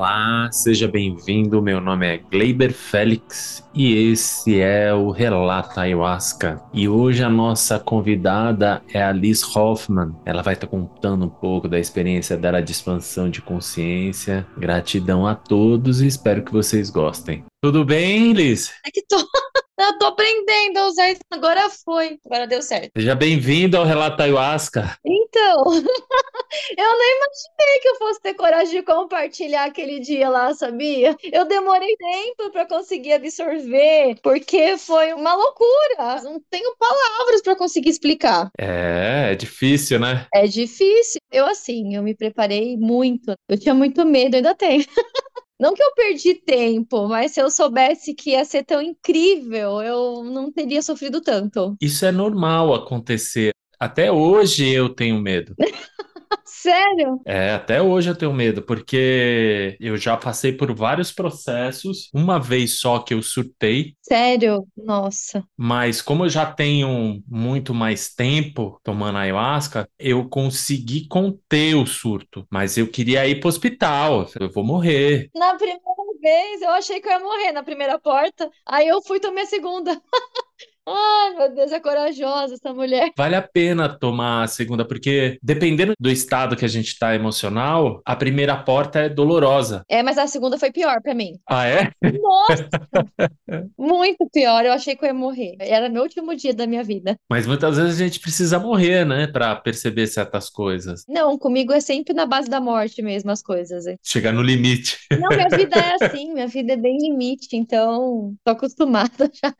Olá, seja bem-vindo. Meu nome é Gleiber Félix e esse é o Relata Ayahuasca. E hoje a nossa convidada é a Liz Hoffman. Ela vai estar contando um pouco da experiência dela de expansão de consciência. Gratidão a todos e espero que vocês gostem. Tudo bem, Liz? É que tô. Eu tô aprendendo a usar isso. Agora foi. Agora deu certo. Seja bem-vindo ao Relato Ayahuasca. Então, eu nem imaginei que eu fosse ter coragem de compartilhar aquele dia lá, sabia? Eu demorei tempo para conseguir absorver, porque foi uma loucura. Não tenho palavras para conseguir explicar. É, é difícil, né? É difícil. Eu, assim, eu me preparei muito. Eu tinha muito medo, ainda tenho. Não que eu perdi tempo, mas se eu soubesse que ia ser tão incrível, eu não teria sofrido tanto. Isso é normal acontecer. Até hoje eu tenho medo. Sério? É, até hoje eu tenho medo, porque eu já passei por vários processos, uma vez só que eu surtei. Sério? Nossa. Mas como eu já tenho muito mais tempo tomando ayahuasca, eu consegui conter o surto. Mas eu queria ir pro hospital, eu vou morrer. Na primeira vez eu achei que eu ia morrer na primeira porta, aí eu fui tomar a segunda. Ai, meu Deus, é corajosa essa mulher. Vale a pena tomar a segunda, porque dependendo do estado que a gente tá emocional, a primeira porta é dolorosa. É, mas a segunda foi pior pra mim. Ah, é? Nossa! Muito pior. Eu achei que eu ia morrer. Era meu último dia da minha vida. Mas muitas vezes a gente precisa morrer, né, Pra perceber certas coisas. Não, comigo é sempre na base da morte mesmo as coisas. hein? Chegar no limite. Não, minha vida é assim, minha vida é bem limite, então tô acostumada já.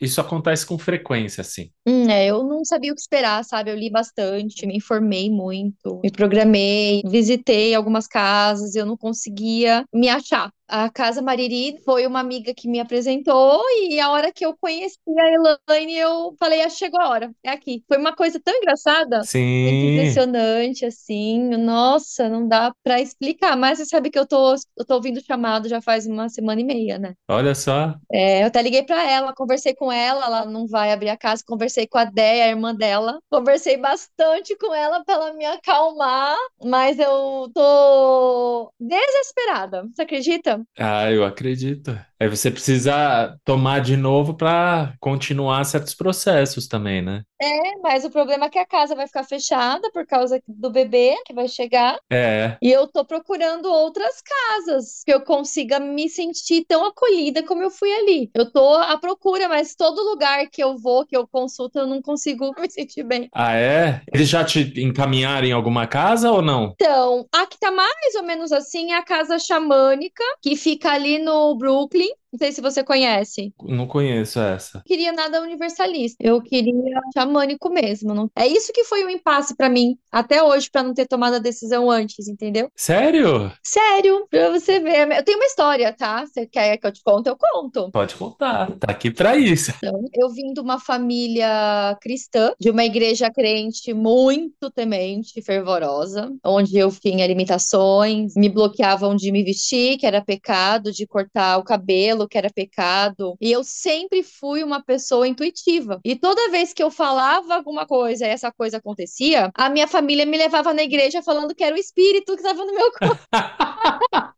Isso acontece com frequência, assim. Hum, é, eu não sabia o que esperar, sabe? Eu li bastante, me informei muito, me programei, visitei algumas casas, eu não conseguia me achar. A Casa Mariri foi uma amiga que me apresentou e a hora que eu conheci a Elaine, eu falei, ah, chegou a hora, é aqui. Foi uma coisa tão engraçada, muito Sim. impressionante, assim, nossa, não dá pra explicar, mas você sabe que eu tô, eu tô ouvindo o chamado já faz uma semana e meia, né? Olha só. É, eu até liguei pra ela, conversei com ela, ela não vai abrir a casa, conversei com a Déia, a irmã dela, conversei bastante com ela pra ela me acalmar, mas eu tô desesperada, você acredita? Ah, eu acredito. Aí você precisa tomar de novo para continuar certos processos também, né? É, mas o problema é que a casa vai ficar fechada por causa do bebê que vai chegar, É. e eu tô procurando outras casas que eu consiga me sentir tão acolhida como eu fui ali. Eu tô à procura, mas todo lugar que eu vou, que eu consulto, eu não consigo me sentir bem. Ah, é? Eles já te encaminharam em alguma casa ou não? Então, a que tá mais ou menos assim é a Casa Xamânica, que fica ali no Brooklyn. Enfim, Não sei se você conhece. Não conheço essa. Queria nada universalista. Eu queria xamânico mesmo. Não... É isso que foi um impasse pra mim até hoje, pra não ter tomado a decisão antes, entendeu? Sério? Sério, pra você ver. Eu tenho uma história, tá? Você quer que eu te conte? Eu conto. Pode contar. Tá aqui pra isso. Então, eu vim de uma família cristã, de uma igreja crente muito temente, fervorosa, onde eu tinha limitações, me bloqueavam de me vestir, que era pecado, de cortar o cabelo, que era pecado. E eu sempre fui uma pessoa intuitiva. E toda vez que eu falava alguma coisa e essa coisa acontecia, a minha família me levava na igreja falando que era o espírito que estava no meu corpo.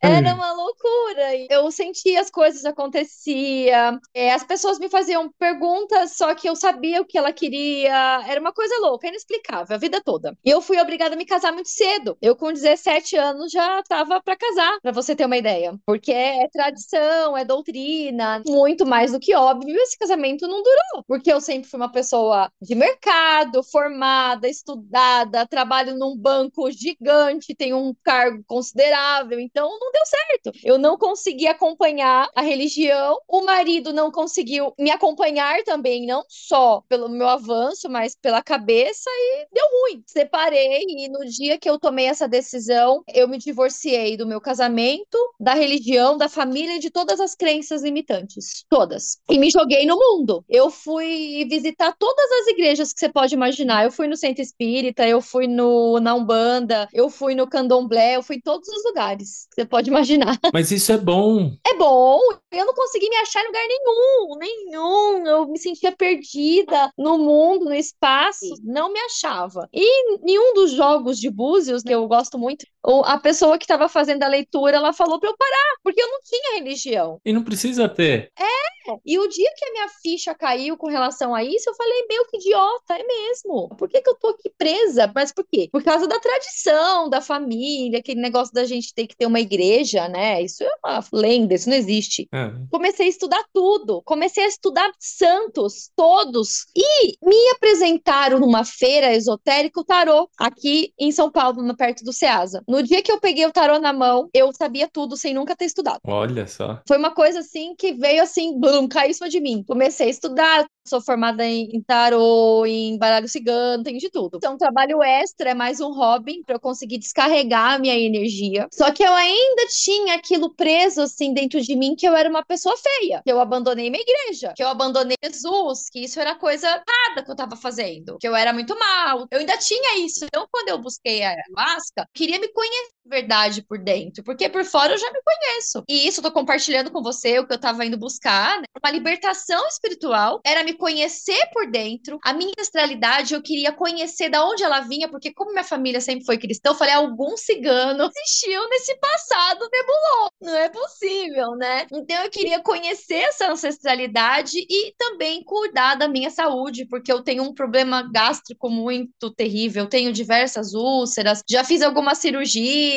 Era uma loucura. Eu sentia as coisas acontecia. É, as pessoas me faziam perguntas, só que eu sabia o que ela queria. Era uma coisa louca, inexplicável, a vida toda. E eu fui obrigada a me casar muito cedo. Eu, com 17 anos, já estava para casar, para você ter uma ideia. Porque é tradição, é doutrina, muito mais do que óbvio. Esse casamento não durou. Porque eu sempre fui uma pessoa de mercado, formada, estudada, trabalho num banco gigante, tenho um cargo considerável. Então, não deu certo. Eu não consegui acompanhar a religião, o marido não conseguiu me acompanhar também, não só pelo meu avanço, mas pela cabeça e deu ruim. Separei e no dia que eu tomei essa decisão, eu me divorciei do meu casamento, da religião, da família de todas as crenças limitantes, todas. E me joguei no mundo. Eu fui visitar todas as igrejas que você pode imaginar. Eu fui no Centro Espírita, eu fui no na Umbanda, eu fui no Candomblé, eu fui em todos os lugares que você pode imaginar. Mas isso é bom. É bom, eu não consegui me achar em lugar nenhum, nenhum. Eu me sentia perdida no mundo, no espaço, não me achava. E nenhum dos jogos de búzios, que eu gosto muito, a pessoa que estava fazendo a leitura, ela falou para eu parar, porque eu não tinha religião. E não precisa ter. É, e o dia que a minha ficha caiu com relação a isso, eu falei, meu, que idiota, é mesmo. Por que, que eu tô aqui presa? Mas por quê? Por causa da tradição, da família, aquele negócio da gente ter que ter uma igreja, né? Isso é uma lenda, isso não existe. É. Comecei a estudar tudo, comecei a estudar santos, todos, e me apresentaram numa feira esotérica o tarô, aqui em São Paulo, perto do Ceasa. No dia que eu peguei o tarô na mão, eu sabia tudo sem nunca ter estudado. Olha só. Foi uma coisa assim que veio assim, blum, caiu em cima de mim. Comecei a estudar, Sou formada em, tarô, em baralho cigano, tenho de tudo. Então, um trabalho extra, é mais um hobby para eu conseguir descarregar a minha energia. Só que eu ainda tinha aquilo preso assim dentro de mim que eu era uma pessoa feia, que eu abandonei minha igreja, que eu abandonei Jesus, que isso era coisa errada que eu tava fazendo, que eu era muito mal. Eu ainda tinha isso. Então, quando eu busquei a ayahuasca, queria me conhecer verdade por dentro, porque por fora eu já me conheço. E isso eu tô compartilhando com você o que eu tava indo buscar, né? Uma libertação espiritual era me conhecer por dentro, a minha ancestralidade, eu queria conhecer da onde ela vinha, porque como minha família sempre foi cristã, eu falei, algum cigano existiu nesse passado nebuloso. Não é possível, né? Então eu queria conhecer essa ancestralidade e também cuidar da minha saúde, porque eu tenho um problema gástrico muito terrível, tenho diversas úlceras, já fiz algumas cirurgias,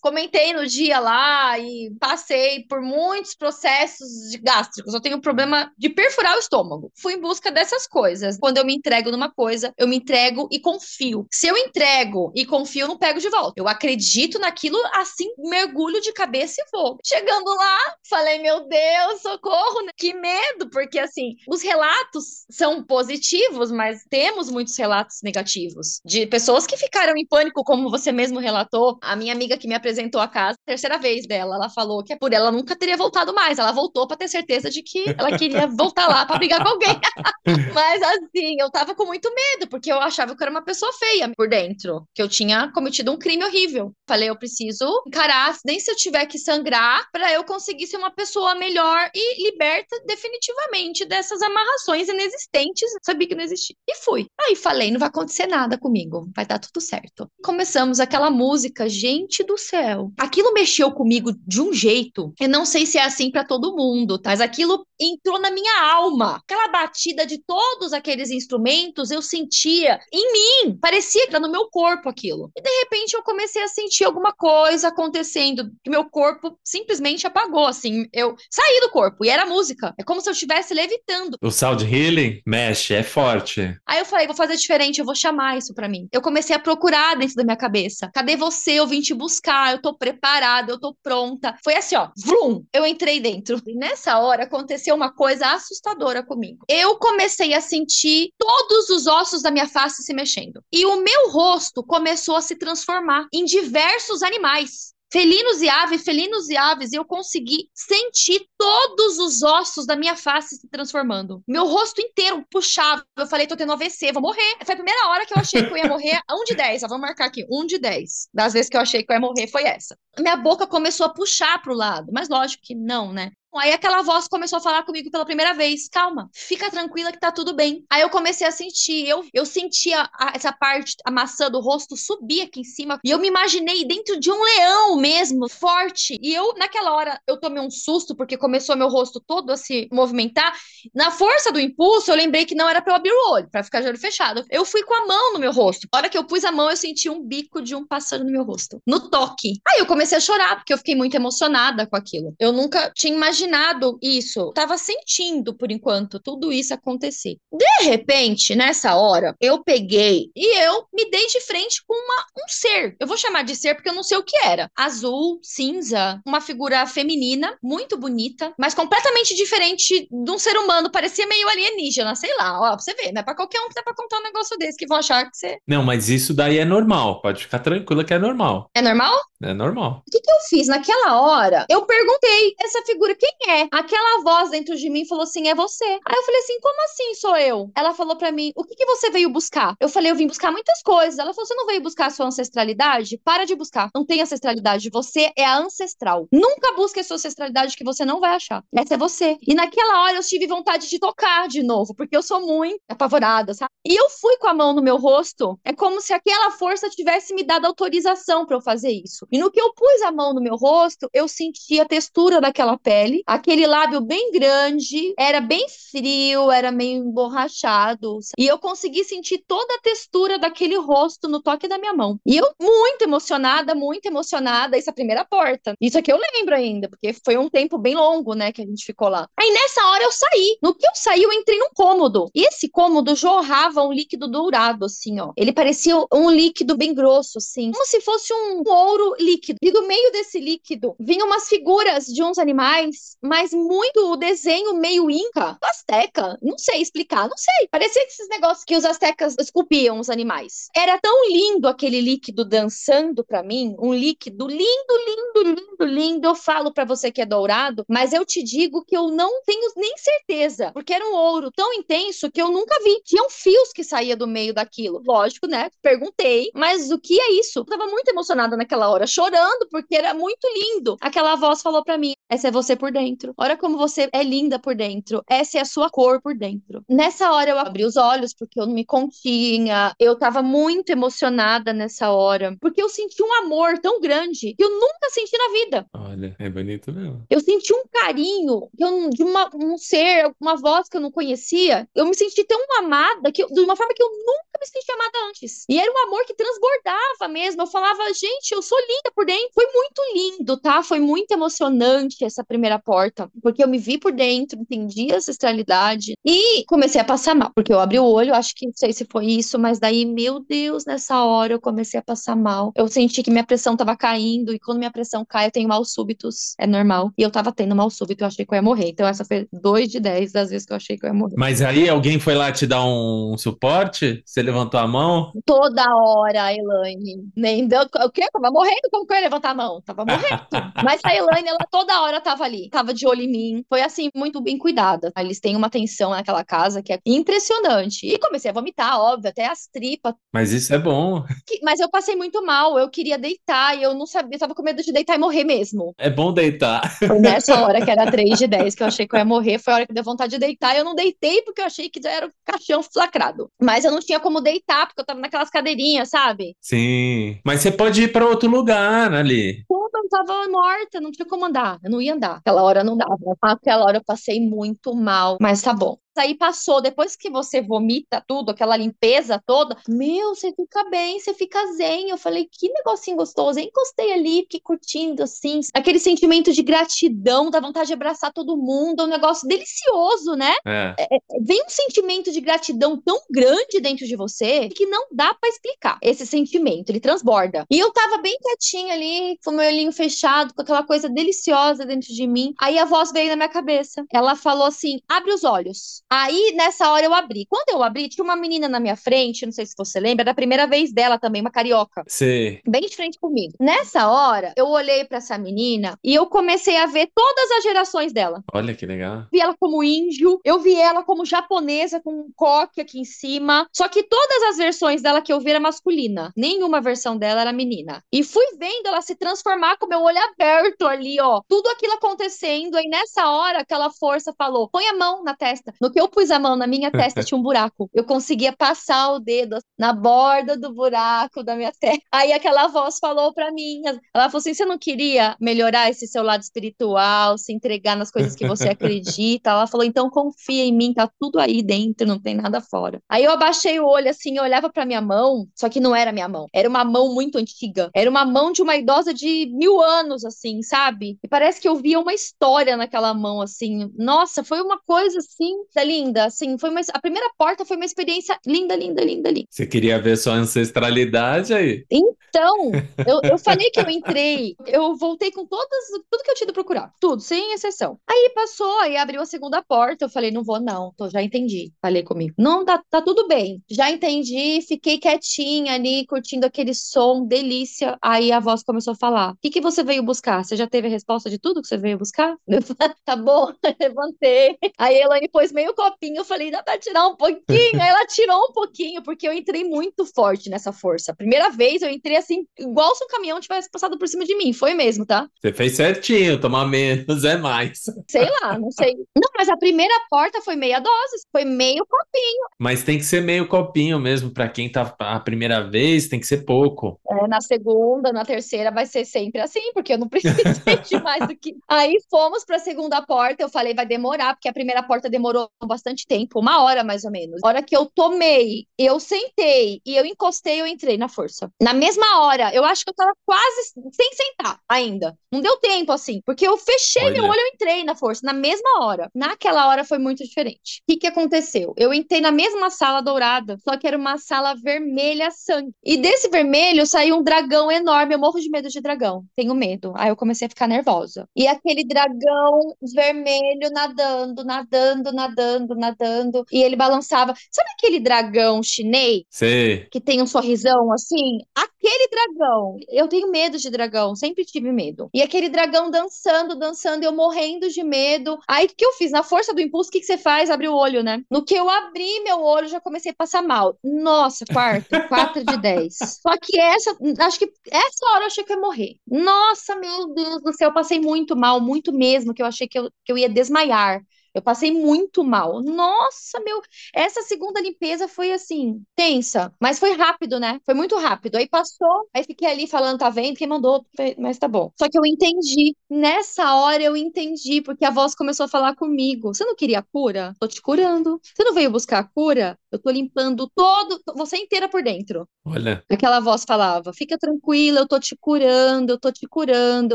comentei no dia lá e passei por muitos processos gástricos. Eu tenho um problema de perfurar o estômago. Fui fui em busca dessas coisas. Quando eu me entrego numa coisa, eu me entrego e confio. Se eu entrego e confio, eu não pego de volta. Eu acredito naquilo, assim, mergulho de cabeça e vou. Chegando lá, falei, meu Deus, socorro, né? que medo, porque assim, os relatos são positivos, mas temos muitos relatos negativos de pessoas que ficaram em pânico, como você mesmo relatou. A minha amiga que me apresentou a casa, terceira vez dela, ela falou que é por ela nunca teria voltado mais. Ela voltou para ter certeza de que ela queria voltar lá para brigar com alguém. Mas assim, eu tava com muito medo, porque eu achava que eu era uma pessoa feia por dentro, que eu tinha cometido um crime horrível. Falei, eu preciso encarar, nem se eu tiver que sangrar, para eu conseguir ser uma pessoa melhor e liberta definitivamente dessas amarrações inexistentes. Sabia que não existia. E fui. Aí falei, não vai acontecer nada comigo, vai dar tudo certo. Começamos aquela música, gente do céu. Aquilo mexeu comigo de um jeito. Eu não sei se é assim para todo mundo, tá? Mas aquilo entrou na minha alma. Aquela batida de todos aqueles instrumentos, eu sentia em mim, parecia que era no meu corpo aquilo. E de repente eu comecei a sentir alguma coisa acontecendo, que meu corpo simplesmente apagou, assim, eu saí do corpo e era música. É como se eu estivesse levitando. O sound healing mexe, é forte. Aí eu falei, vou fazer diferente, eu vou chamar isso para mim. Eu comecei a procurar dentro da minha cabeça. Cadê você? Eu vim te buscar, eu tô preparada, eu tô pronta. Foi assim, ó, vrum, eu entrei dentro. E nessa hora aconteceu uma coisa assustadora comigo. Eu comecei a sentir todos os ossos da minha face se mexendo. E o meu rosto começou a se transformar em diversos animais felinos e aves, felinos e aves, e eu consegui sentir todos os ossos da minha face se transformando. Meu rosto inteiro puxava. Eu falei, tô tendo AVC, vou morrer. Foi a primeira hora que eu achei que eu ia morrer. Um de dez, vamos marcar aqui, um de dez. Das vezes que eu achei que eu ia morrer foi essa. Minha boca começou a puxar pro lado, mas lógico que não, né? Aí aquela voz começou a falar comigo pela primeira vez. Calma, fica tranquila que tá tudo bem. Aí eu comecei a sentir, eu, eu sentia a, essa parte, a maçã do rosto subir aqui em cima. E eu me imaginei dentro de um leão mesmo, forte. E eu, naquela hora, eu tomei um susto, porque começou meu rosto todo a se movimentar. Na força do impulso, eu lembrei que não era pra eu abrir o olho, pra ficar de olho fechado. Eu fui com a mão no meu rosto. A hora que eu pus a mão, eu senti um bico de um pássaro no meu rosto. No toque. Aí eu comecei a chorar, porque eu fiquei muito emocionada com aquilo. Eu nunca tinha imaginado imaginado isso, tava sentindo por enquanto tudo isso acontecer. De repente, nessa hora, eu peguei e eu me dei de frente com uma, um ser. Eu vou chamar de ser porque eu não sei o que era. Azul, cinza, uma figura feminina, muito bonita, mas completamente diferente de um ser humano, parecia meio alienígena, sei lá, ó, pra você ver, não é pra qualquer um que dá pra contar um negócio desse que vão achar que você. Não, mas isso daí é normal, pode ficar tranquila que é normal. É normal? É normal. O que, que eu fiz? Naquela hora, eu perguntei essa figura, quem é? Aquela voz dentro de mim falou assim: é você. Aí eu falei assim: como assim sou eu? Ela falou para mim: o que, que você veio buscar? Eu falei: eu vim buscar muitas coisas. Ela falou: você não veio buscar a sua ancestralidade? Para de buscar. Não tem ancestralidade. Você é ancestral. Nunca busque a sua ancestralidade que você não vai achar. Essa é você. E naquela hora eu tive vontade de tocar de novo, porque eu sou muito apavorada, sabe? E eu fui com a mão no meu rosto. É como se aquela força tivesse me dado autorização para eu fazer isso. E no que eu pus a mão no meu rosto, eu senti a textura daquela pele, aquele lábio bem grande, era bem frio, era meio emborrachado. E eu consegui sentir toda a textura daquele rosto no toque da minha mão. E eu muito emocionada, muito emocionada, essa primeira porta. Isso aqui eu lembro ainda, porque foi um tempo bem longo, né, que a gente ficou lá. Aí nessa hora eu saí. No que eu saí, eu entrei num cômodo. E esse cômodo jorrava um líquido dourado, assim, ó. Ele parecia um líquido bem grosso, assim, como se fosse um ouro líquido. E do meio desse líquido vinham umas figuras de uns animais, mas muito o desenho meio inca, asteca, não sei explicar, não sei. Parecia esses negócios que os astecas esculpiam os animais. Era tão lindo aquele líquido dançando para mim, um líquido lindo, lindo, lindo, lindo. Eu falo para você que é dourado, mas eu te digo que eu não tenho nem certeza, porque era um ouro tão intenso que eu nunca vi. Tinham fios que saía do meio daquilo. Lógico, né? Perguntei, mas o que é isso? Eu tava muito emocionada naquela hora, chorando porque era muito lindo. Aquela voz falou para mim: essa é você por dentro. Olha como você é linda por dentro. Essa é a sua cor por dentro. Nessa hora eu abri os olhos porque eu não me continha. Eu tava muito emocionada nessa hora, porque eu senti um amor tão grande que eu nunca senti na vida. Olha, é bonito mesmo. Eu senti um carinho eu, de uma, um ser, uma voz que eu não conhecia. Eu me senti tão amada que eu, de uma forma que eu nunca me senti amada antes. E era um amor que transbordava mesmo. Eu falava, gente, eu sou linda por dentro. Foi muito lindo, tá? Foi muito emocionante essa primeira porta, porque eu me vi por dentro, entendi a ancestralidade e comecei a passar mal, porque eu abri o olho, acho que não sei se foi isso, mas daí, meu Deus, nessa hora eu comecei a passar mal. Eu senti que minha pressão tava caindo e quando minha pressão cai, eu tenho mal súbitos, é normal. E eu tava tendo mal súbito, eu achei que eu ia morrer. Então essa foi dois de dez das vezes que eu achei que eu ia morrer. Mas aí alguém foi lá te dar um suporte? Você levantou a mão? Toda hora, Elaine. Nem deu. O quê? Tava morrendo? Como que eu ia levantar a mão? Tava morrendo. Mas a Elaine, ela toda hora tava ali, tava de olho em mim. Foi assim, muito bem cuidada. Eles têm uma atenção naquela casa que é impressionante. E comecei a vomitar, óbvio, até as tripas. Mas isso é bom. Mas eu passei muito mal. Eu queria deitar e eu não sabia, eu tava com medo de deitar e morrer mesmo. É bom deitar. Foi nessa hora que era 3 de 10 que eu achei que eu ia morrer. Foi a hora que deu vontade de deitar. E eu não deitei porque eu achei que já era o caixão lacrado. Mas eu não tinha como deitar porque eu tava naquelas cadeirinhas, sabe? Sim. Mas você pode ir para outro lugar ali. Como eu tava morta, não tinha como andar. Eu não ia andar. Aquela hora não dava. Aquela hora eu passei muito mal. Mas tá bom aí passou, depois que você vomita tudo, aquela limpeza toda, meu, você fica bem, você fica zen. Eu falei, que negocinho gostoso. Eu encostei ali, fiquei curtindo assim, aquele sentimento de gratidão, da vontade de abraçar todo mundo, é um negócio delicioso, né? É. É, vem um sentimento de gratidão tão grande dentro de você que não dá para explicar esse sentimento, ele transborda. E eu tava bem quietinha ali, com meu olhinho fechado, com aquela coisa deliciosa dentro de mim. Aí a voz veio na minha cabeça. Ela falou assim: abre os olhos. Aí, nessa hora, eu abri. Quando eu abri, tinha uma menina na minha frente, não sei se você lembra, da primeira vez dela também, uma carioca. Sim. Bem de frente comigo. Nessa hora, eu olhei para essa menina e eu comecei a ver todas as gerações dela. Olha que legal. Vi ela como índio, eu vi ela como japonesa, com um coque aqui em cima. Só que todas as versões dela que eu vi era masculina. Nenhuma versão dela era menina. E fui vendo ela se transformar com meu olho aberto ali, ó. Tudo aquilo acontecendo. Aí nessa hora, aquela força falou: põe a mão na testa. No que eu pus a mão na minha testa, tinha um buraco. Eu conseguia passar o dedo na borda do buraco da minha testa. Aí aquela voz falou para mim, ela falou assim: "Você não queria melhorar esse seu lado espiritual, se entregar nas coisas que você acredita?" Ela falou: "Então confia em mim, tá tudo aí dentro, não tem nada fora." Aí eu abaixei o olho assim, eu olhava para minha mão, só que não era minha mão. Era uma mão muito antiga. Era uma mão de uma idosa de mil anos, assim, sabe? E parece que eu via uma história naquela mão, assim. Nossa, foi uma coisa assim, dali linda, assim, foi uma, a primeira porta foi uma experiência linda, linda, linda, linda. Você queria ver sua ancestralidade aí? Então, eu, eu falei que eu entrei, eu voltei com todas, tudo que eu tinha ido procurar, tudo, sem exceção. Aí passou, aí abriu a segunda porta, eu falei, não vou não, tô, já entendi, falei comigo. Não, tá, tá tudo bem, já entendi, fiquei quietinha ali, curtindo aquele som, delícia. Aí a voz começou a falar, o que que você veio buscar? Você já teve a resposta de tudo que você veio buscar? Falei, tá bom, levantei. Aí ela me pôs meio copinho, eu falei, dá pra tirar um pouquinho? Aí ela tirou um pouquinho, porque eu entrei muito forte nessa força. Primeira vez eu entrei assim, igual se um caminhão tivesse passado por cima de mim, foi mesmo, tá? Você fez certinho, tomar menos é mais. Sei lá, não sei. Não, mas a primeira porta foi meia dose, foi meio copinho. Mas tem que ser meio copinho mesmo, para quem tá a primeira vez, tem que ser pouco. É, na segunda, na terceira vai ser sempre assim, porque eu não precisei de mais do que. Aí fomos para a segunda porta, eu falei, vai demorar, porque a primeira porta demorou bastante tempo, uma hora mais ou menos. A hora que eu tomei, eu sentei e eu encostei, eu entrei na força. Na mesma hora, eu acho que eu tava quase sem sentar ainda. Não deu tempo assim, porque eu fechei Olha. meu olho, eu entrei na força na mesma hora. Naquela hora foi muito diferente. O que que aconteceu? Eu entrei na mesma sala dourada, só que era uma sala vermelha sangue. E desse vermelho saiu um dragão enorme. Eu morro de medo de dragão. Tenho medo. Aí eu comecei a ficar nervosa. E aquele dragão vermelho nadando, nadando, nadando, nadando. E ele balançava. Sabe aquele dragão chinês? Sim. Que tem um sorrisão assim? Aquele dragão. Eu tenho medo de dragão, sempre tive medo. E aquele dragão dançando, dançando, eu morrendo de medo. Aí o que eu fiz? Na força do impulso, o que, que você faz? Abre o olho, né? No que eu abri meu olho, já comecei a passar mal. Nossa, quarto, quatro de dez. Só que essa, acho que essa hora eu achei que eu ia morrer. Nossa, meu Deus do céu, eu passei muito mal, muito mesmo, que eu achei que eu, que eu ia desmaiar. Eu passei muito mal. Nossa, meu, essa segunda limpeza foi assim, tensa, mas foi rápido, né? Foi muito rápido. Aí passou, aí fiquei ali falando, tá vendo? Quem mandou? Mas tá bom. Só que eu entendi. Nessa hora eu entendi, porque a voz começou a falar comigo. Você não queria cura? Tô te curando. Você não veio buscar a cura? Eu tô limpando todo, você inteira por dentro. Olha. Aquela voz falava: "Fica tranquila, eu tô te curando, eu tô te curando,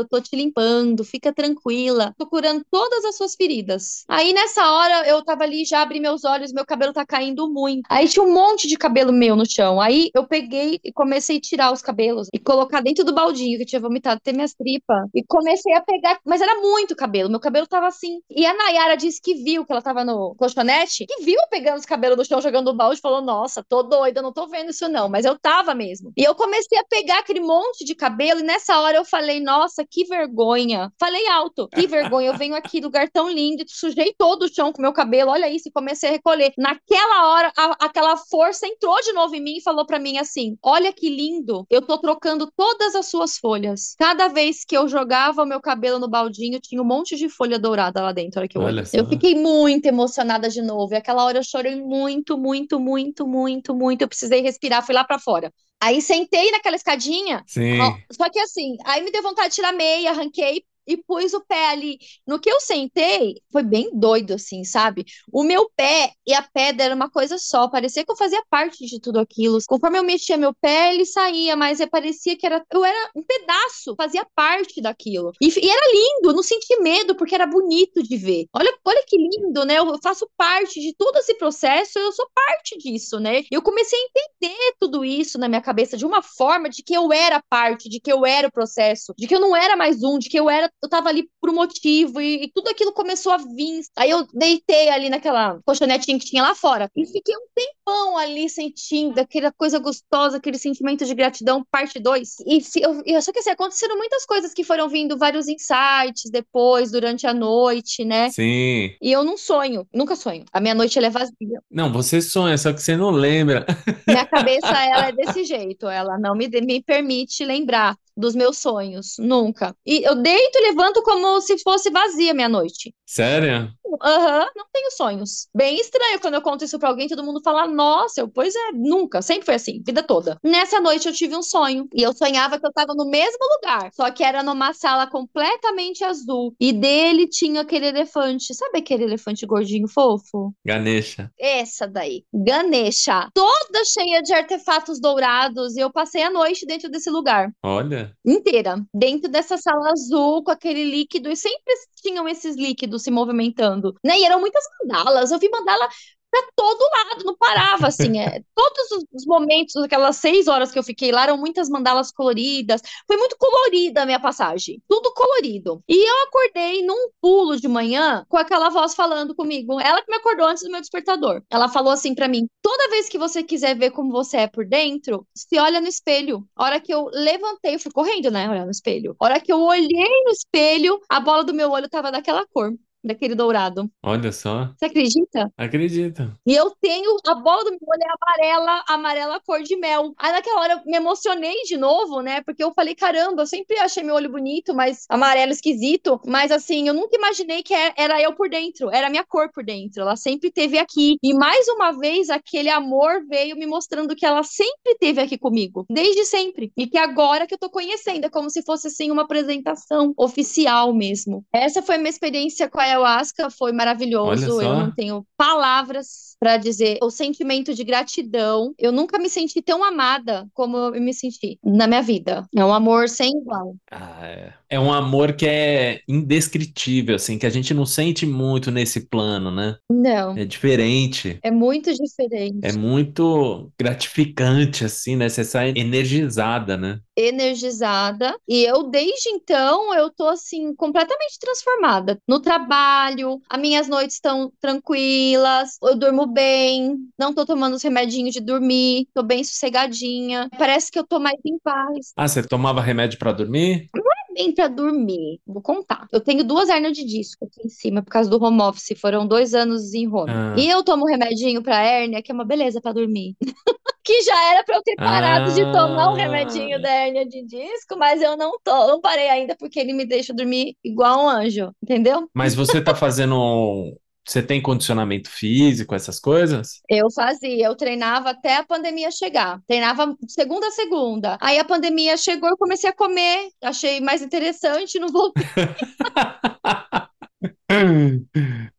eu tô te limpando, fica tranquila. Tô curando todas as suas feridas". Aí nessa hora eu tava ali, já abri meus olhos, meu cabelo tá caindo muito. Aí tinha um monte de cabelo meu no chão. Aí eu peguei e comecei a tirar os cabelos e colocar dentro do baldinho que eu tinha vomitado até minhas tripas. E comecei a pegar, mas era muito cabelo, meu cabelo tava assim. E a Nayara disse que viu que ela tava no colchonete, que viu pegando os cabelos do chão jogando do balde falou: Nossa, tô doida, não tô vendo isso não. Mas eu tava mesmo. E eu comecei a pegar aquele monte de cabelo, e nessa hora eu falei: Nossa, que vergonha. Falei alto: Que vergonha, eu venho aqui, lugar tão lindo, sujei todo o chão com meu cabelo, olha isso, e comecei a recolher. Naquela hora, a, aquela força entrou de novo em mim e falou para mim assim: Olha que lindo, eu tô trocando todas as suas folhas. Cada vez que eu jogava o meu cabelo no baldinho, tinha um monte de folha dourada lá dentro. Olha que eu, olha eu fiquei muito emocionada de novo. E aquela hora eu chorei muito, muito muito, muito, muito, muito. Eu precisei respirar, fui lá para fora. Aí sentei naquela escadinha. Sim. Ó, só que assim, aí me deu vontade de tirar meia, arranquei, e pus o pé ali. No que eu sentei, foi bem doido, assim, sabe? O meu pé e a pedra era uma coisa só, parecia que eu fazia parte de tudo aquilo. Conforme eu mexia meu pé, ele saía, mas parecia que era, eu era um pedaço, fazia parte daquilo. E, e era lindo, não senti medo, porque era bonito de ver. Olha, olha que lindo, né? Eu faço parte de todo esse processo, eu sou parte disso, né? Eu comecei a entender tudo isso na minha cabeça de uma forma de que eu era parte, de que eu era o processo, de que eu não era mais um, de que eu era eu tava ali por um motivo e, e, tudo aquilo começou a vir. Aí eu deitei ali naquela colchonetinha que tinha lá fora e fiquei um tempão ali sentindo aquela coisa gostosa, aquele sentimento de gratidão, parte 2. E eu, eu, só que assim, aconteceram muitas coisas que foram vindo, vários insights depois, durante a noite, né? Sim. E eu não sonho, nunca sonho. A minha noite ela é vazia. Não, você sonha, só que você não lembra. Minha cabeça, ela é desse jeito, ela não me, me permite lembrar dos meus sonhos, nunca. E eu deito levanto como se fosse vazia minha noite. Sério? Aham, uhum, não tenho sonhos. Bem estranho quando eu conto isso pra alguém, todo mundo fala, nossa, eu, pois é, nunca, sempre foi assim, vida toda. Nessa noite eu tive um sonho, e eu sonhava que eu tava no mesmo lugar, só que era numa sala completamente azul, e dele tinha aquele elefante, sabe aquele elefante gordinho fofo? Ganesha. Essa daí, Ganesha, toda cheia de artefatos dourados, e eu passei a noite dentro desse lugar. Olha. Inteira, dentro dessa sala azul, com aquele líquido, e sempre tinham esses líquidos se movimentando, né? E eram muitas mandalas. Eu vi mandala pra todo lado, não parava, assim, é, todos os momentos, aquelas seis horas que eu fiquei lá, eram muitas mandalas coloridas, foi muito colorida a minha passagem, tudo colorido. E eu acordei num pulo de manhã com aquela voz falando comigo, ela que me acordou antes do meu despertador. Ela falou assim para mim, toda vez que você quiser ver como você é por dentro, se olha no espelho. A hora que eu levantei, eu fui correndo, né, olhar no espelho. A hora que eu olhei no espelho, a bola do meu olho tava daquela cor daquele dourado. Olha só. Você acredita? Acredito. E eu tenho a bola do meu olho é amarela, amarela cor de mel. Aí naquela hora eu me emocionei de novo, né? Porque eu falei, caramba, eu sempre achei meu olho bonito, mas amarelo esquisito. Mas assim, eu nunca imaginei que é, era eu por dentro, era minha cor por dentro. Ela sempre teve aqui. E mais uma vez, aquele amor veio me mostrando que ela sempre teve aqui comigo, desde sempre. E que agora que eu tô conhecendo, é como se fosse assim uma apresentação oficial mesmo. Essa foi a minha experiência com a ayahuasca foi maravilhoso. Eu não tenho palavras para dizer o sentimento de gratidão. Eu nunca me senti tão amada como eu me senti na minha vida. É um amor sem igual. Ah, é. é um amor que é indescritível, assim, que a gente não sente muito nesse plano, né? Não. É diferente. É muito diferente. É muito gratificante, assim, né? Você sai energizada, né? Energizada. E eu, desde então, eu tô, assim, completamente transformada. No trabalho, as minhas noites estão tranquilas, eu durmo bem, não tô tomando os remedinhos de dormir, tô bem sossegadinha. Parece que eu tô mais em paz. Ah, você tomava remédio para dormir? Não é bem pra dormir, vou contar. Eu tenho duas hernias de disco aqui em cima por causa do home office, foram dois anos em home. Ah. E eu tomo remedinho pra hérnia, que é uma beleza para dormir. que já era para eu ter parado ah. de tomar um ah. remedinho da hérnia de disco, mas eu não tô, não parei ainda porque ele me deixa dormir igual um anjo, entendeu? Mas você tá fazendo você tem condicionamento físico, essas coisas? Eu fazia, eu treinava até a pandemia chegar. Treinava segunda a segunda. Aí a pandemia chegou, eu comecei a comer, achei mais interessante, não voltei.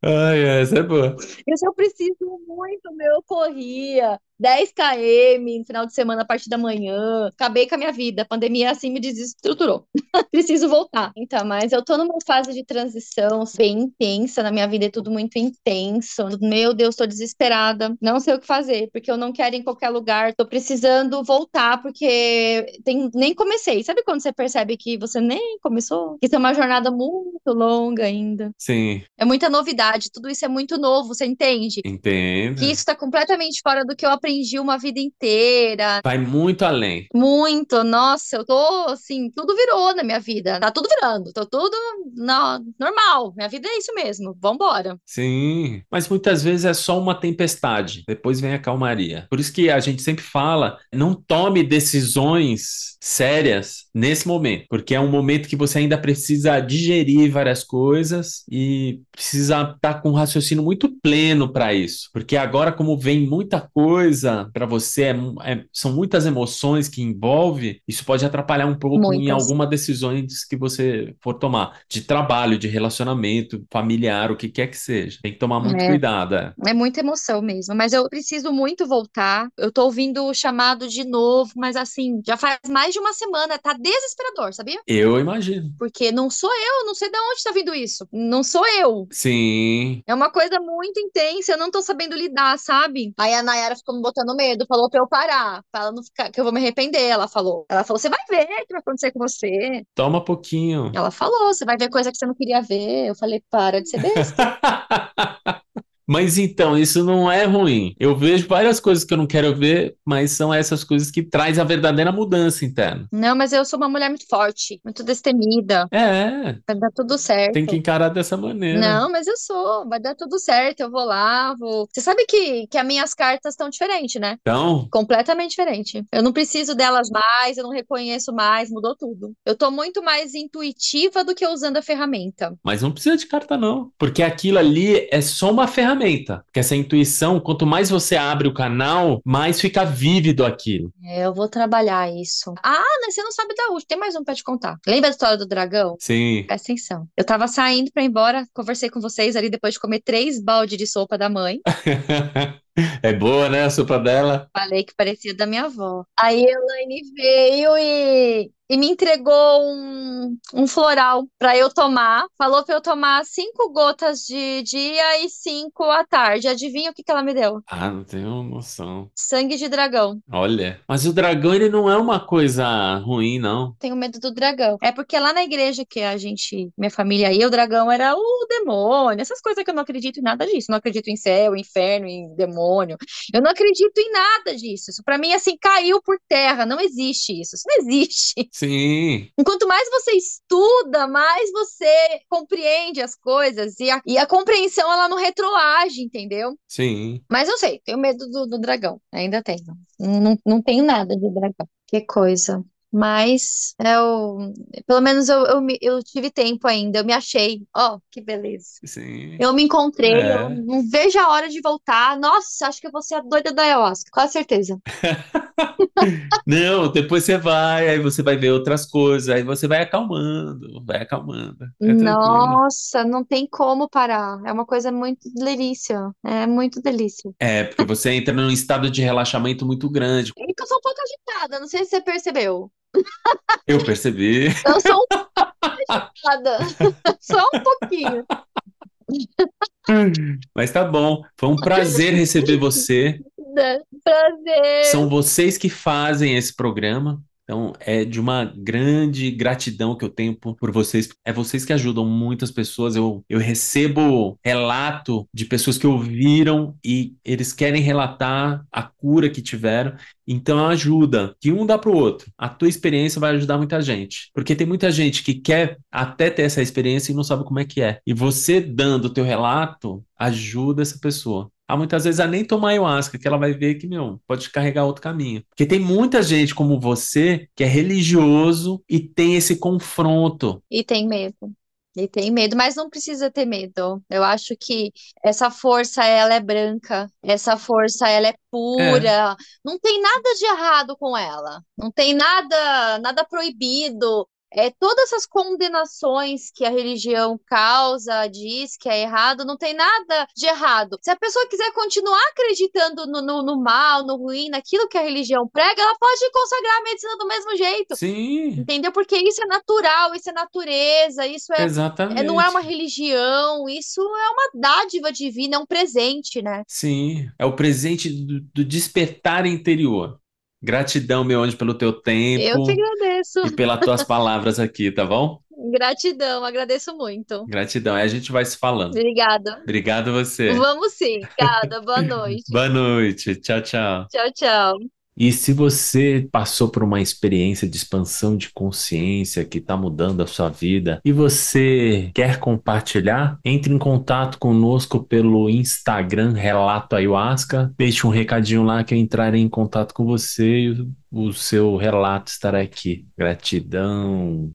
Ai, essa é boa. Isso eu preciso muito, meu, eu corria. 10 km no final de semana a partir da manhã. Acabei com a minha vida. A pandemia assim me desestruturou. Preciso voltar. Então, mas eu tô numa fase de transição bem intensa. Na minha vida é tudo muito intenso. Meu Deus, tô desesperada. Não sei o que fazer, porque eu não quero ir em qualquer lugar. Tô precisando voltar, porque tem... nem comecei. Sabe quando você percebe que você nem começou? Que isso é uma jornada muito longa ainda. Sim. É muita novidade. Tudo isso é muito novo, você entende? Entendo. Que isso tá completamente fora do que eu aprendi aprendi uma vida inteira. Vai muito além. Muito, nossa, eu tô assim, tudo virou na minha vida. Tá tudo virando, tô tudo no, normal. Minha vida é isso mesmo. Vambora. Sim, mas muitas vezes é só uma tempestade, depois vem a calmaria. Por isso que a gente sempre fala, não tome decisões sérias nesse momento, porque é um momento que você ainda precisa digerir várias coisas e precisa estar com um raciocínio muito pleno para isso, porque agora como vem muita coisa coisa para você, é, é, são muitas emoções que envolve, isso pode atrapalhar um pouco muitas. em algumas decisões que você for tomar, de trabalho, de relacionamento, familiar, o que quer que seja. Tem que tomar muito é. cuidado. É. é muita emoção mesmo, mas eu preciso muito voltar. Eu tô ouvindo o chamado de novo, mas assim, já faz mais de uma semana, tá desesperador, sabia? Eu imagino. Porque não sou eu, não sei de onde tá vindo isso. Não sou eu. Sim. É uma coisa muito intensa, eu não tô sabendo lidar, sabe? Aí a Nayara ficou me botando medo, falou pra eu parar, pra não ficar, que eu vou me arrepender, ela falou. Ela falou, você vai ver o que vai acontecer com você. Toma pouquinho. Ela falou, você vai ver coisa que você não queria ver. Eu falei, para de ser besta. Mas então, isso não é ruim. Eu vejo várias coisas que eu não quero ver, mas são essas coisas que traz a verdadeira mudança interna. Não, mas eu sou uma mulher muito forte, muito destemida. É. Vai dar tudo certo. Tem que encarar dessa maneira. Não, mas eu sou. Vai dar tudo certo. Eu vou lá, vou. Você sabe que, que as minhas cartas estão diferentes, né? Então. Completamente diferente. Eu não preciso delas mais, eu não reconheço mais, mudou tudo. Eu tô muito mais intuitiva do que usando a ferramenta. Mas não precisa de carta, não. Porque aquilo ali é só uma ferramenta ferramenta. Porque essa intuição, quanto mais você abre o canal, mais fica vívido aquilo. É, eu vou trabalhar isso. Ah, mas você não sabe da última. Tem mais um pra te contar. Lembra da história do dragão? Sim. Presta atenção. Eu tava saindo pra ir embora, conversei com vocês ali depois de comer três baldes de sopa da mãe. É boa, né, a sopa dela? Falei que parecia da minha avó. Aí a Elaine veio e e me entregou um, um floral para eu tomar. Falou para eu tomar cinco gotas de dia e cinco à tarde. Adivinha o que, que ela me deu? Ah, não tenho noção. Sangue de dragão. Olha, mas o dragão ele não é uma coisa ruim, não. Tenho medo do dragão. É porque lá na igreja que a gente, minha família e o dragão era o demônio, essas coisas que eu não acredito em nada disso. Não acredito em céu, inferno, em demônio. Eu não acredito em nada disso. Isso para mim assim caiu por terra. Não existe isso. Isso não existe. Sim. Enquanto mais você estuda, mais você compreende as coisas e a, e a compreensão ela não retroage, entendeu? Sim. Mas eu sei, tenho medo do, do dragão. Ainda tenho. Não, não, não tenho nada de dragão. Que coisa. Mas eu, pelo menos eu, eu, eu tive tempo ainda, eu me achei. Ó, que beleza. Sim. Eu me encontrei, eu É. não vejo a hora de voltar. Nossa, acho que eu vou ser a doida da ayahuasca, com certeza. Não, depois você vai, aí você vai ver outras coisas, aí você vai acalmando, vai acalmando. É. Nossa, não tem como parar. É uma coisa muito delícia. É muito delícia. É, porque você entra num estado de relaxamento muito grande. É eu sou um pouco agitada, não sei se você percebeu. Eu percebi. Eu sou um. Só um pouquinho. Mas tá bom. Foi um prazer receber você. Prazer. São vocês que fazem esse programa. Então, é de uma grande gratidão que eu tenho por, vocês. É vocês que ajudam muitas pessoas. Eu, eu recebo relato de pessoas que ouviram e eles querem relatar a cura que tiveram. Então, ajuda, que um dá para o outro. A tua experiência vai ajudar muita gente. Porque tem muita gente que quer até ter essa experiência e não sabe como é que é. E você dando o teu relato ajuda essa pessoa. Há muitas vezes a nem tomar ayahuasca, que ela vai ver que, meu, pode carregar outro caminho. Porque tem muita gente como você que é religioso e tem esse confronto. E tem medo. E tem medo, mas não precisa ter medo. Eu acho que essa força, ela é branca. Essa força, ela é pura. Não tem nada de errado com ela. Não tem nada, nada proibido. É, todas essas condenações que a religião causa, diz que é errado, não tem nada de errado. Se a pessoa quiser continuar acreditando no, no, no mal, no ruim, naquilo que a religião prega, ela pode consagrar a medicina do mesmo jeito. Sim, Entendeu? Porque isso é natural, isso é natureza, isso é, exatamente. é- não é uma religião, isso é uma dádiva divina, é um presente, né? Sim, é o presente do, do despertar interior. Gratidão, meu anjo, pelo teu Eu tempo que agradeço. e pelas tuas palavras aqui, tá bom? Gratidão, agradeço muito. Gratidão. Aí a gente vai se falando. Obrigada. Obrigado você. Vamos sim, obrigada. Boa noite. Boa noite. Tchau, tchau. Tchau, tchau. E se você passou por uma experiência de expansão de consciência que está mudando a sua vida e você quer compartilhar, entre em contato conosco pelo Instagram Relato Ayahuasca. Deixe um recadinho lá que eu entrarei em contato com você e o o seu relato estará aqui. Gratidão.